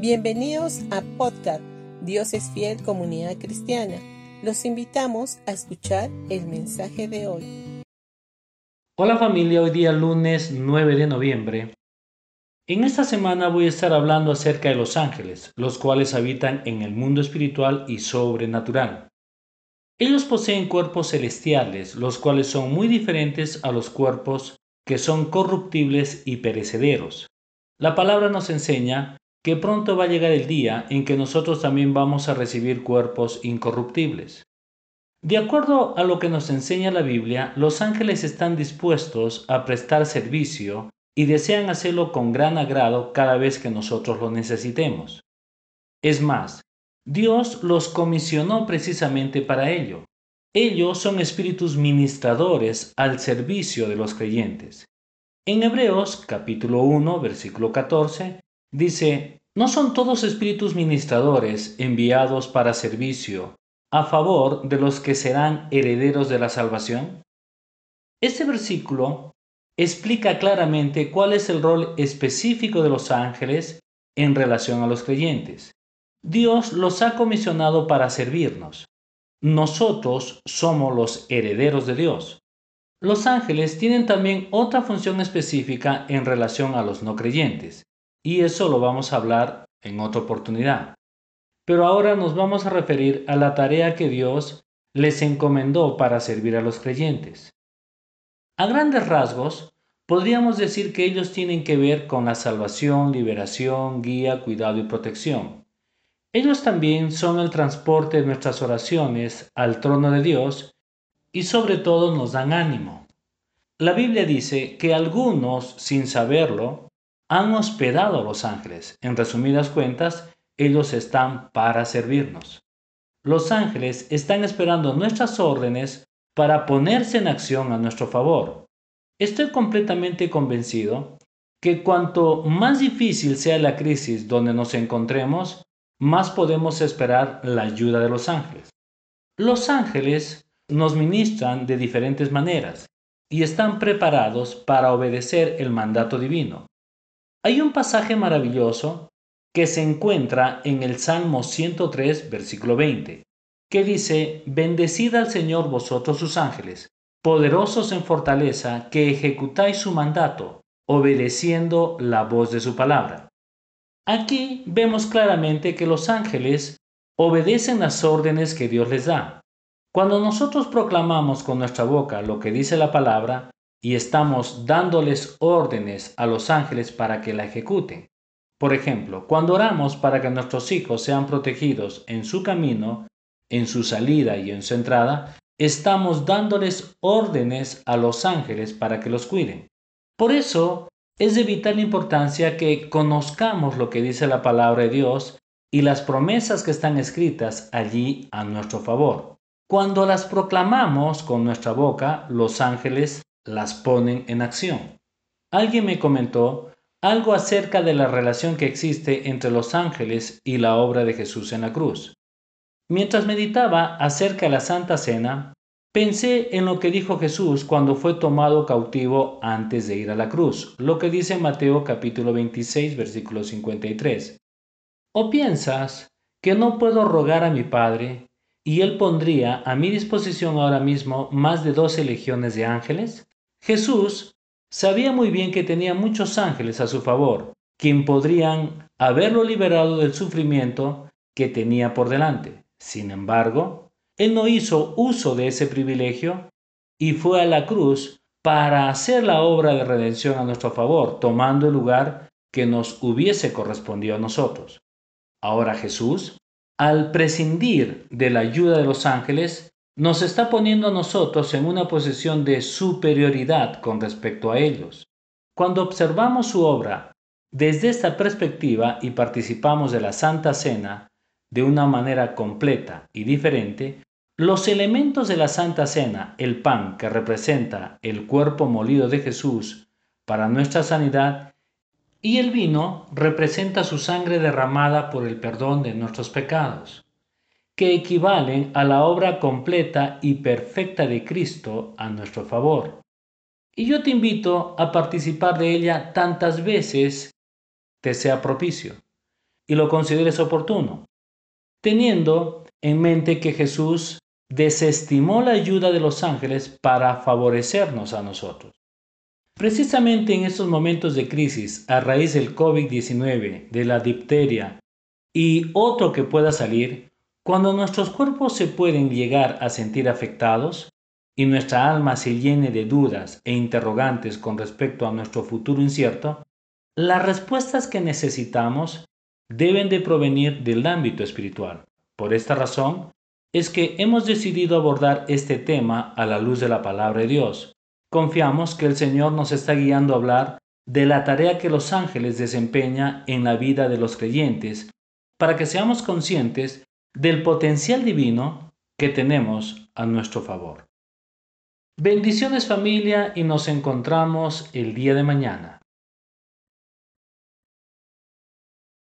Bienvenidos a Podcast Dios es fiel comunidad cristiana. Los invitamos a escuchar el mensaje de hoy. Hola familia, hoy día lunes 9 de noviembre. En esta semana voy a estar hablando acerca de los ángeles, los cuales habitan en el mundo espiritual y sobrenatural. Ellos poseen cuerpos celestiales, los cuales son muy diferentes a los cuerpos que son corruptibles y perecederos. La palabra nos enseña que pronto va a llegar el día en que nosotros también vamos a recibir cuerpos incorruptibles. De acuerdo a lo que nos enseña la Biblia, los ángeles están dispuestos a prestar servicio y desean hacerlo con gran agrado cada vez que nosotros lo necesitemos. Es más, Dios los comisionó precisamente para ello. Ellos son espíritus ministradores al servicio de los creyentes. En Hebreos capítulo 1, versículo 14, dice, ¿no son todos espíritus ministradores enviados para servicio a favor de los que serán herederos de la salvación? Este versículo explica claramente cuál es el rol específico de los ángeles en relación a los creyentes. Dios los ha comisionado para servirnos. Nosotros somos los herederos de Dios. Los ángeles tienen también otra función específica en relación a los no creyentes, y eso lo vamos a hablar en otra oportunidad. Pero ahora nos vamos a referir a la tarea que Dios les encomendó para servir a los creyentes. A grandes rasgos, podríamos decir que ellos tienen que ver con la salvación, liberación, guía, cuidado y protección. Ellos también son el transporte de nuestras oraciones al trono de Dios y sobre todo nos dan ánimo. La Biblia dice que algunos, sin saberlo, han hospedado a los ángeles. En resumidas cuentas, ellos están para servirnos. Los ángeles están esperando nuestras órdenes para ponerse en acción a nuestro favor. Estoy completamente convencido que cuanto más difícil sea la crisis donde nos encontremos, más podemos esperar la ayuda de los ángeles. Los ángeles nos ministran de diferentes maneras y están preparados para obedecer el mandato divino. Hay un pasaje maravilloso que se encuentra en el Salmo 103, versículo 20, que dice, Bendecid al Señor vosotros sus ángeles, poderosos en fortaleza, que ejecutáis su mandato, obedeciendo la voz de su palabra. Aquí vemos claramente que los ángeles obedecen las órdenes que Dios les da. Cuando nosotros proclamamos con nuestra boca lo que dice la palabra y estamos dándoles órdenes a los ángeles para que la ejecuten. Por ejemplo, cuando oramos para que nuestros hijos sean protegidos en su camino, en su salida y en su entrada, estamos dándoles órdenes a los ángeles para que los cuiden. Por eso, es de vital importancia que conozcamos lo que dice la palabra de Dios y las promesas que están escritas allí a nuestro favor. Cuando las proclamamos con nuestra boca, los ángeles las ponen en acción. Alguien me comentó algo acerca de la relación que existe entre los ángeles y la obra de Jesús en la cruz. Mientras meditaba acerca de la Santa Cena, Pensé en lo que dijo Jesús cuando fue tomado cautivo antes de ir a la cruz, lo que dice Mateo capítulo 26 versículo 53. ¿O piensas que no puedo rogar a mi Padre y Él pondría a mi disposición ahora mismo más de doce legiones de ángeles? Jesús sabía muy bien que tenía muchos ángeles a su favor, quien podrían haberlo liberado del sufrimiento que tenía por delante. Sin embargo, él no hizo uso de ese privilegio y fue a la cruz para hacer la obra de redención a nuestro favor, tomando el lugar que nos hubiese correspondido a nosotros. Ahora Jesús, al prescindir de la ayuda de los ángeles, nos está poniendo a nosotros en una posición de superioridad con respecto a ellos. Cuando observamos su obra desde esta perspectiva y participamos de la Santa Cena de una manera completa y diferente, los elementos de la Santa Cena, el pan que representa el cuerpo molido de Jesús para nuestra sanidad, y el vino representa su sangre derramada por el perdón de nuestros pecados, que equivalen a la obra completa y perfecta de Cristo a nuestro favor. Y yo te invito a participar de ella tantas veces te sea propicio y lo consideres oportuno, teniendo en mente que Jesús desestimó la ayuda de los ángeles para favorecernos a nosotros. Precisamente en estos momentos de crisis, a raíz del COVID-19, de la dipteria y otro que pueda salir, cuando nuestros cuerpos se pueden llegar a sentir afectados y nuestra alma se llene de dudas e interrogantes con respecto a nuestro futuro incierto, las respuestas que necesitamos deben de provenir del ámbito espiritual. Por esta razón es que hemos decidido abordar este tema a la luz de la palabra de Dios. Confiamos que el Señor nos está guiando a hablar de la tarea que los ángeles desempeñan en la vida de los creyentes, para que seamos conscientes del potencial divino que tenemos a nuestro favor. Bendiciones familia y nos encontramos el día de mañana.